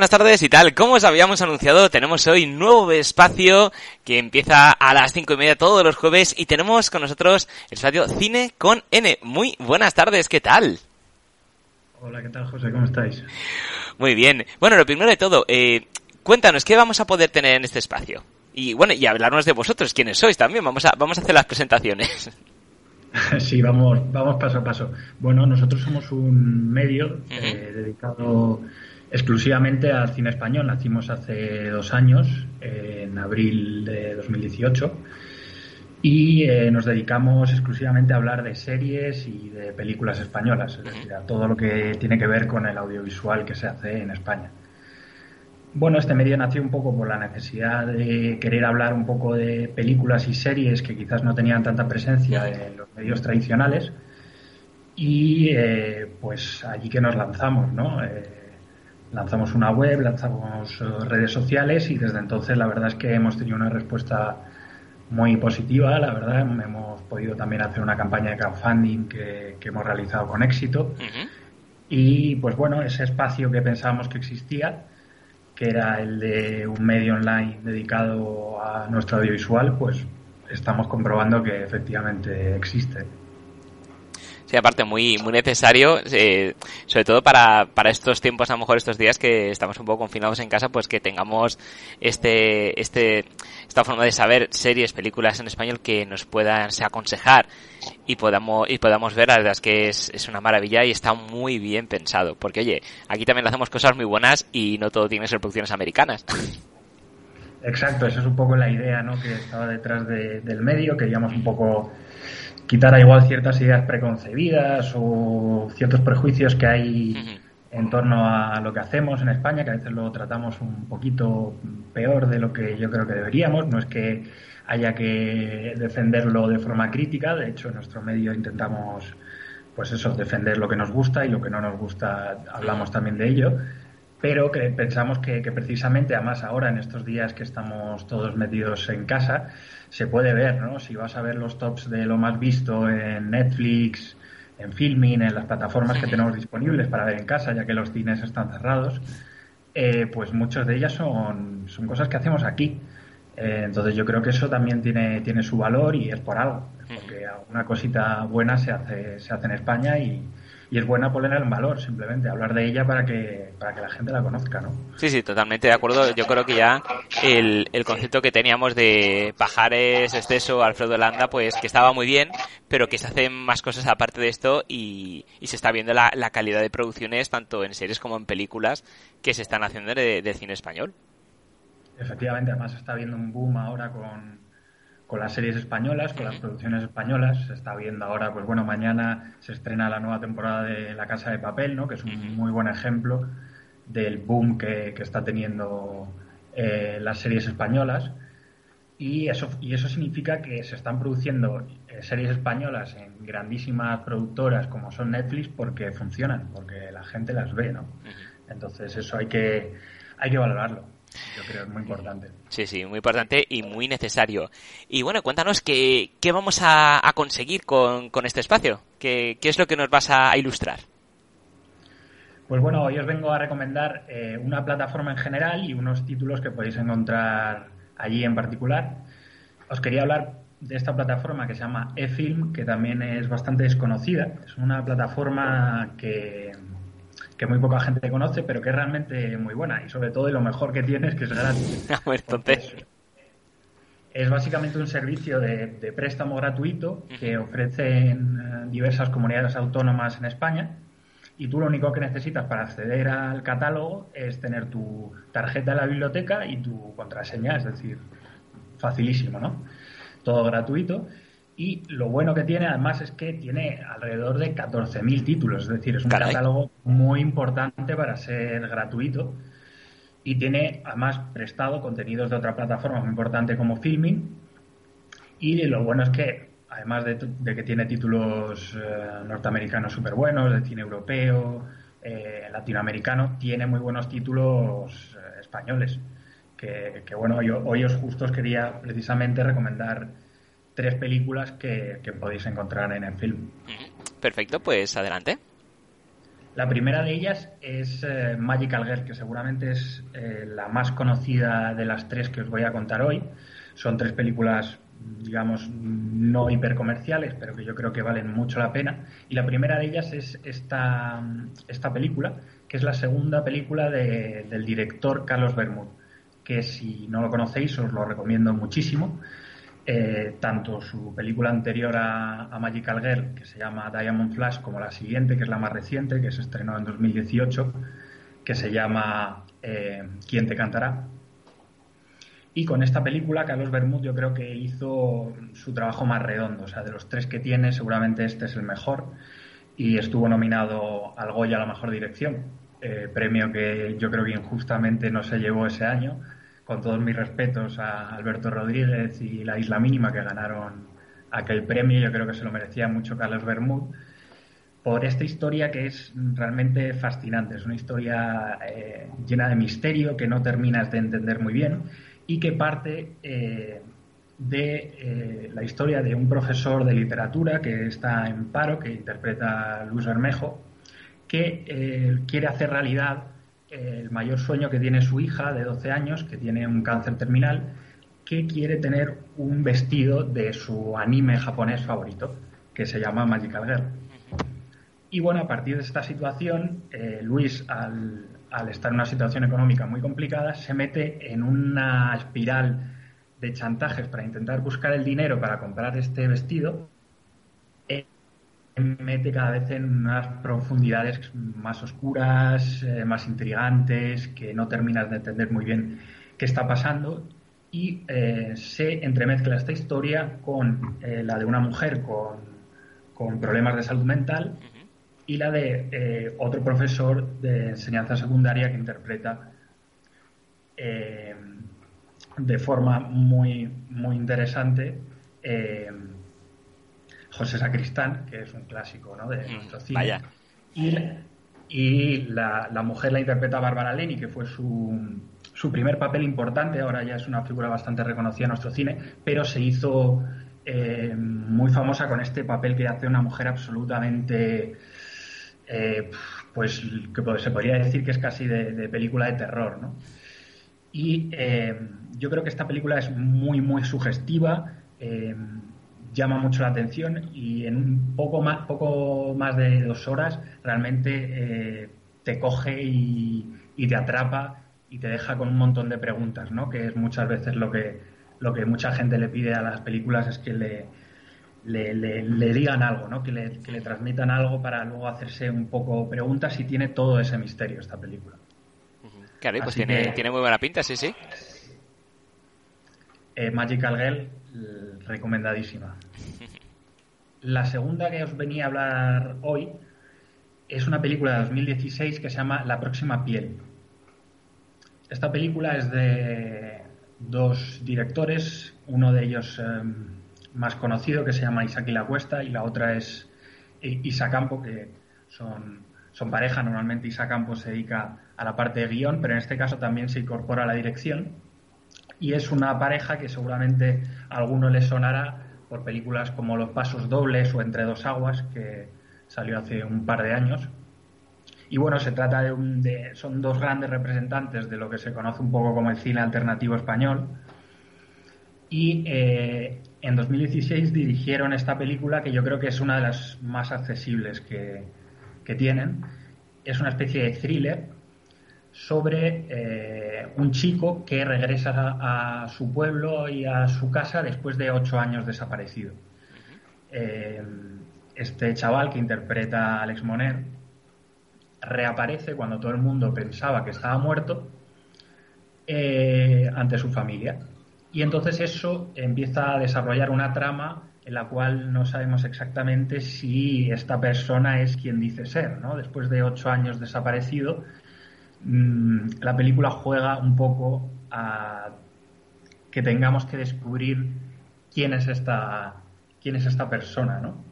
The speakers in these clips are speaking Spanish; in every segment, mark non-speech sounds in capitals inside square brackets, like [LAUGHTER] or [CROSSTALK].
Buenas tardes y tal. Como os habíamos anunciado, tenemos hoy nuevo espacio que empieza a las cinco y media todos los jueves y tenemos con nosotros el espacio Cine con N. Muy buenas tardes, ¿qué tal? Hola, ¿qué tal, José? ¿Cómo estáis? Muy bien. Bueno, lo primero de todo, eh, cuéntanos, ¿qué vamos a poder tener en este espacio? Y bueno, y hablarnos de vosotros, quiénes sois también. Vamos a, vamos a hacer las presentaciones. [LAUGHS] Sí, vamos, vamos paso a paso. Bueno, nosotros somos un medio eh, dedicado exclusivamente al cine español. Nacimos hace dos años, en abril de 2018, y eh, nos dedicamos exclusivamente a hablar de series y de películas españolas, es decir, a todo lo que tiene que ver con el audiovisual que se hace en España. Bueno, este medio nació un poco por la necesidad de querer hablar un poco de películas y series que quizás no tenían tanta presencia en los medios tradicionales y eh, pues allí que nos lanzamos, ¿no? Eh, lanzamos una web, lanzamos eh, redes sociales y desde entonces la verdad es que hemos tenido una respuesta muy positiva, la verdad. Hemos podido también hacer una campaña de crowdfunding que, hemos realizado con éxito. Y pues bueno, ese espacio que pensábamos que existía que era el de un medio online dedicado a nuestro audiovisual, pues estamos comprobando que efectivamente existe. Sí, aparte muy muy necesario, eh, sobre todo para, para estos tiempos, a lo mejor estos días que estamos un poco confinados en casa, pues que tengamos este este esta forma de saber series, películas en español que nos puedan aconsejar y podamos y podamos ver, la verdad es que es, es una maravilla y está muy bien pensado, porque oye, aquí también hacemos cosas muy buenas y no todo tiene que ser producciones americanas. Exacto, esa es un poco la idea ¿no? que estaba detrás del medio. Queríamos un poco quitar a igual ciertas ideas preconcebidas o ciertos prejuicios que hay en torno a lo que hacemos en España, que a veces lo tratamos un poquito peor de lo que yo creo que deberíamos. No es que haya que defenderlo de forma crítica, de hecho en nuestro medio intentamos pues eso, defender lo que nos gusta y lo que no nos gusta hablamos también de ello pero que pensamos que, precisamente, además ahora en estos días que estamos todos metidos en casa, se puede ver, ¿no? Si vas a ver los tops de lo más visto en Netflix, en Filming, en las plataformas que tenemos disponibles para ver en casa, ya que los cines están cerrados, eh, pues muchas de ellas son, son cosas que hacemos aquí. Eh, entonces yo creo que eso también tiene, tiene su valor y es por algo, porque alguna cosita buena se hace, se hace en España y, y es buena ponerla en valor, simplemente, hablar de ella para que, para que la gente la conozca, ¿no? Sí, sí, totalmente de acuerdo. Yo creo que ya el, el concepto que teníamos de Pajares, Exceso, Alfredo Landa, pues que estaba muy bien, pero que se hacen más cosas aparte de esto y, y se está viendo la, la, calidad de producciones, tanto en series como en películas, que se están haciendo de, de cine español. Efectivamente, además está viendo un boom ahora con con las series españolas, con las producciones españolas. Se está viendo ahora, pues bueno, mañana se estrena la nueva temporada de La Casa de Papel, ¿no? Que es un muy buen ejemplo del boom que, está teniendo eh, las series españolas. Y eso, y eso significa que se están produciendo eh, series españolas en grandísimas productoras como son Netflix porque funcionan, porque la gente las ve, ¿no? Entonces eso hay que, hay que valorarlo. Yo creo que es muy importante. Sí, sí, muy importante y muy necesario. Y bueno, cuéntanos qué, qué vamos a, conseguir con, este espacio. ¿Qué, ¿Qué, es lo que nos vas a ilustrar? Pues bueno, hoy os vengo a recomendar eh, una plataforma en general y unos títulos que podéis encontrar allí en particular. Os quería hablar de esta plataforma que se llama eFilm, que también es bastante desconocida. Es una plataforma que que muy poca gente conoce, pero que es realmente muy buena. Y sobre todo y lo mejor que tiene es que es gratis. [LAUGHS] entonces... Es básicamente un servicio de, préstamo gratuito que ofrecen eh, diversas comunidades autónomas en España. Y tú lo único que necesitas para acceder al catálogo es tener tu tarjeta de la biblioteca y tu contraseña, es decir, facilísimo, ¿no? Todo gratuito y lo bueno que tiene además es que tiene alrededor de 14.000 títulos, es decir, es un catálogo muy importante para ser gratuito. Y tiene además prestado contenidos de otra plataforma muy importante como Filming. Y lo bueno es que, además de, que tiene títulos eh, norteamericanos súper buenos, de cine europeo, eh, latinoamericano, tiene muy buenos títulos eh, españoles. Que, bueno, yo, hoy os justo os quería precisamente recomendar tres películas que, podéis encontrar en el film. Perfecto, pues adelante. La primera de ellas es eh, Magical Girl, que seguramente es eh, la más conocida de las tres que os voy a contar hoy. Son tres películas, digamos, no hipercomerciales, pero que yo creo que valen mucho la pena. Y la primera de ellas es esta, esta película, que es la segunda película del director Carlos Bermud, que si no lo conocéis os lo recomiendo muchísimo. Eh, tanto su película anterior a, Magical Girl, que se llama Diamond Flash, como la siguiente, que es la más reciente, que se estrenó en 2018, que se llama eh, ¿Quién te cantará? Y con esta película, Carlos Bermud yo creo que hizo su trabajo más redondo. O sea, de los tres que tiene, seguramente este es el mejor. Y estuvo nominado al Goya a la mejor dirección, eh, premio que yo creo que injustamente no se llevó ese año con todos mis respetos a Alberto Rodríguez y la Isla Mínima que ganaron aquel premio, yo creo que se lo merecía mucho Carlos Bermud, por esta historia que es realmente fascinante. Es una historia eh, llena de misterio que no terminas de entender muy bien y que parte eh, de eh, la historia de un profesor de literatura que está en paro, que interpreta Luis Bermejo, que quiere hacer realidad el mayor sueño que tiene su hija de 12 años, que tiene un cáncer terminal, que quiere tener un vestido de su anime japonés favorito, que se llama Magical Girl. Y bueno, a partir de esta situación, eh, Luis, al, al, estar en una situación económica muy complicada, se mete en una espiral de chantajes para intentar buscar el dinero para comprar este vestido mete cada vez en unas profundidades más oscuras, eh, más intrigantes, que no terminas de entender muy bien qué está pasando. Y eh, se entremezcla esta historia con eh, la de una mujer con, problemas de salud mental y la de otro profesor de enseñanza secundaria que interpreta de forma muy, muy interesante José Sacristán, que es un clásico ¿no? de mm, nuestro cine. Vaya. Y, y la, la, mujer la interpreta Bárbara Leni, que fue su, su primer papel importante, ahora ya es una figura bastante reconocida en nuestro cine, pero se hizo eh, muy famosa con este papel que hace una mujer absolutamente, eh, pues que se podría decir que es casi de, película de terror, ¿no? Y eh, yo creo que esta película es muy, muy sugestiva llama mucho la atención y en un poco más, poco más de dos horas realmente eh, te coge y, te atrapa y te deja con un montón de preguntas, ¿no? Que es muchas veces lo que, lo que mucha gente le pide a las películas es que le, le, digan algo, ¿no? Que le, que le transmitan algo para luego hacerse un poco preguntas y tiene todo ese misterio esta película. Claro, pues tiene, tiene muy buena pinta, sí, sí. Eh, Magical Girl recomendadísima. La segunda que os venía a hablar hoy es una película de 2016 que se llama La próxima piel. Esta película es de dos directores, uno de ellos em, más conocido que se llama Isaac la Cuesta y la otra es Isa Campo, que son, son pareja. Normalmente Isa Campo se dedica a la parte de guion, pero en este caso también se incorpora a la dirección y es una pareja que seguramente a alguno le sonará por películas como Los Pasos Dobles o Entre Dos Aguas, que salió hace un par de años. Y bueno, se trata de, un, son dos grandes representantes de lo que se conoce un poco como el cine alternativo español. Y eh, en 2016 dirigieron esta película que yo creo que es una de las más accesibles que, que tienen. Es una especie de thriller sobre eh, un chico que regresa a, su pueblo y a su casa después de ocho años desaparecido. Eh, este chaval que interpreta a Alex Moner reaparece cuando todo el mundo pensaba que estaba muerto eh, ante su familia. Y entonces eso empieza a desarrollar una trama en la cual no sabemos exactamente si esta persona es quien dice ser, ¿no? Después de ocho años desaparecido, Mm, la película juega un poco a que tengamos que descubrir quién es esta, quién es esta persona, ¿no?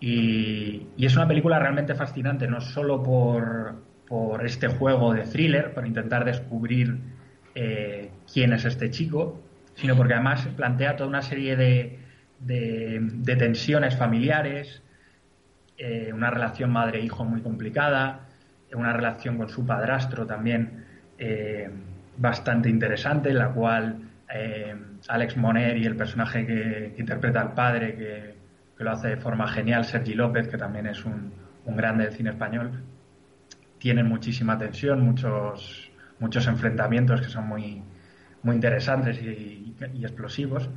Y, es una película realmente fascinante, no solo por, por este juego de thriller, por intentar descubrir eh, quién es este chico, sino porque además plantea toda una serie de, de tensiones familiares, eh, una relación madre-hijo muy complicada, una relación con su padrastro también eh, bastante interesante, en la cual eh, Alex Moner y el personaje que, interpreta al padre, que, lo hace de forma genial, Sergi López, que también es un, grande del cine español, tienen muchísima tensión, muchos, muchos enfrentamientos que son muy, muy interesantes y, explosivos.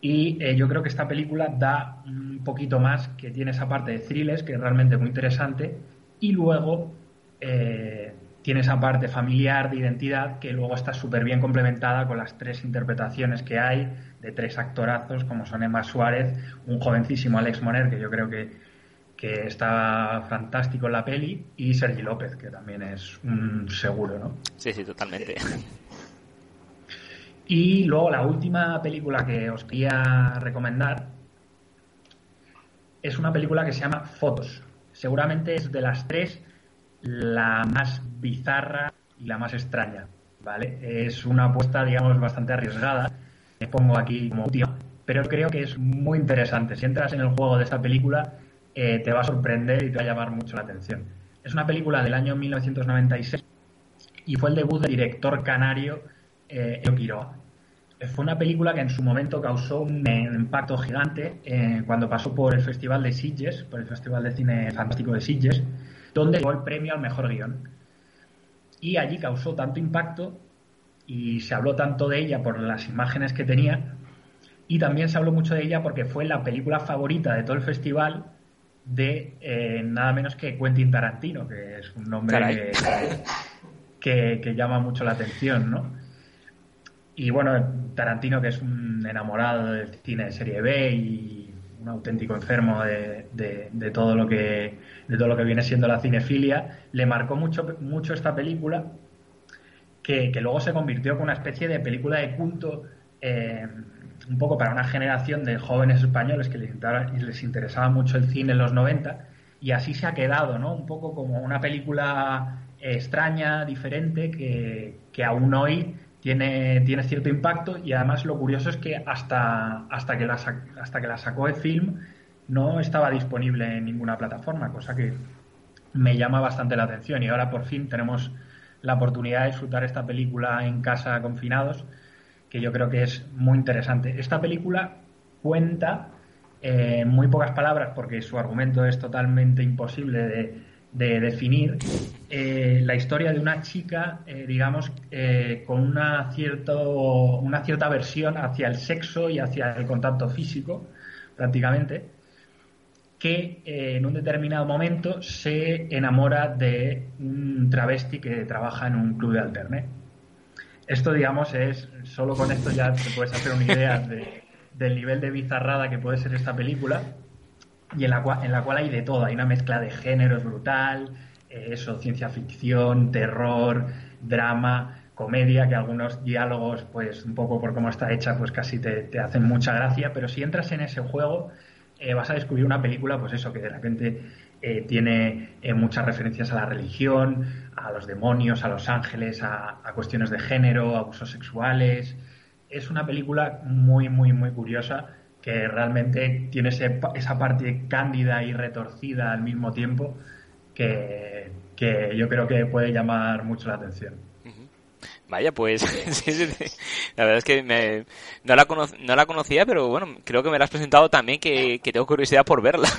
Y eh, yo creo que esta película da un poquito más, que tiene esa parte de thrillers, que es realmente muy interesante, y luego eh, tiene esa parte familiar de identidad que luego está súper bien complementada con las tres interpretaciones que hay de tres actorazos como son Emma Suárez, un jovencísimo Alex Moner que yo creo que, que está fantástico en la peli y Sergi López que también es un seguro, ¿no? Sí, sí, totalmente. Y luego la última película que os quería recomendar es una película que se llama Fotos. Seguramente es de las tres la más bizarra y la más extraña, ¿vale? Es una apuesta, digamos, bastante arriesgada, me pongo aquí como última, pero creo que es muy interesante. Si entras en el juego de esta película, eh, te va a sorprender y te va a llamar mucho la atención. Es una película del año 1996 y fue el debut del director canario eh. Fue una película que en su momento causó un, impacto gigante eh, cuando pasó por el Festival de Sitges, por el Festival de Cine Fantástico de Sitges, donde llegó el premio al mejor guion. Y allí causó tanto impacto y se habló tanto de ella por las imágenes que tenía y también se habló mucho de ella porque fue la película favorita de todo el festival de eh, nada menos que Quentin Tarantino, que es un nombre que, que, llama mucho la atención, ¿no? Y bueno, Tarantino, que es un enamorado del cine de serie B y un auténtico enfermo de, de, todo lo que de todo lo que viene siendo la cinefilia, le marcó mucho, mucho esta película, que, luego se convirtió con una especie de película de culto, eh, un poco para una generación de jóvenes españoles que les, les interesaba mucho el cine en los 90, y así se ha quedado, ¿no? Un poco como una película extraña, diferente, que, que aún hoy tiene, cierto impacto y además lo curioso es que hasta, hasta, que la, hasta que la sacó el film no estaba disponible en ninguna plataforma, cosa que me llama bastante la atención y ahora por fin tenemos la oportunidad de disfrutar esta película en casa confinados, que yo creo que es muy interesante. Esta película cuenta eh, en muy pocas palabras, porque su argumento es totalmente imposible de, de definir eh, la historia de una chica, eh, digamos, eh, con una, cierto, una cierta versión hacia el sexo y hacia el contacto físico, prácticamente, que en un determinado momento se enamora de un travesti que trabaja en un club de alterne. Esto, digamos, es, solo con esto ya te puedes hacer una idea del nivel de bizarrada que puede ser esta película y en la, cual, en la cual hay de todo, hay una mezcla de géneros brutal, eh, eso, ciencia ficción, terror, drama, comedia, que algunos diálogos, pues un poco por cómo está hecha, pues casi te, hacen mucha gracia, pero si entras en ese juego eh, vas a descubrir una película, pues eso, que de repente eh, tiene muchas referencias a la religión, a los demonios, a los ángeles, a, a cuestiones de género, abusos sexuales. Es una película muy, muy, muy curiosa que realmente tiene esa parte cándida y retorcida al mismo tiempo que, yo creo que puede llamar mucho la atención. Vaya, pues [LAUGHS] la verdad es que no, la no la conocía, pero bueno, creo que me la has presentado también que, tengo curiosidad por verla. [LAUGHS]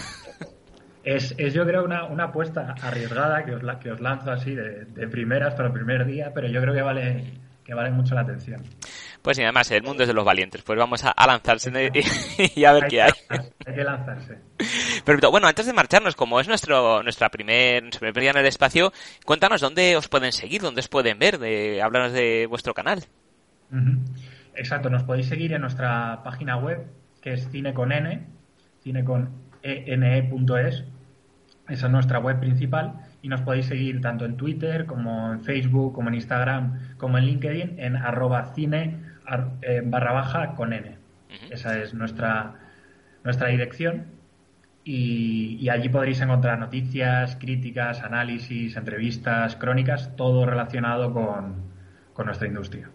Es, yo creo una, una apuesta arriesgada que os, que os lanzo así de, de primeras para el primer día, pero yo creo que vale, que vale mucho la atención. Pues y además, el mundo es de los valientes. Pues vamos a, lanzarse [LAUGHS] y, a ver qué hay. Hay que lanzarse. Pero bueno, antes de marcharnos, como es nuestro nuestra primer, nuestro primer día en el espacio, cuéntanos dónde os pueden seguir, dónde os pueden ver, de, háblanos de vuestro canal. Exacto, nos podéis seguir en nuestra página web, que es cine con n, cine con ene.es. Esa es nuestra web principal y nos podéis seguir tanto en Twitter como en Facebook, como en Instagram, como en LinkedIn en arroba cine eh, barra baja con N. Esa es nuestra, nuestra dirección. Y, allí podréis encontrar noticias, críticas, análisis, entrevistas, crónicas, todo relacionado con, nuestra industria.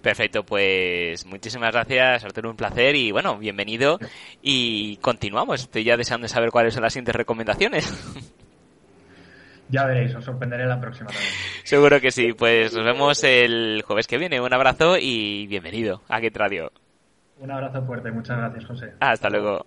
Perfecto, pues muchísimas gracias, Arturo, un placer y bueno, bienvenido y continuamos. Estoy ya deseando saber cuáles son las siguientes recomendaciones. [LAUGHS] Ya veréis, os sorprenderé la próxima vez. Seguro que sí, pues nos vemos el jueves que viene. Un abrazo y bienvenido a Get Radio. Un abrazo fuerte, muchas gracias, José. Hasta luego.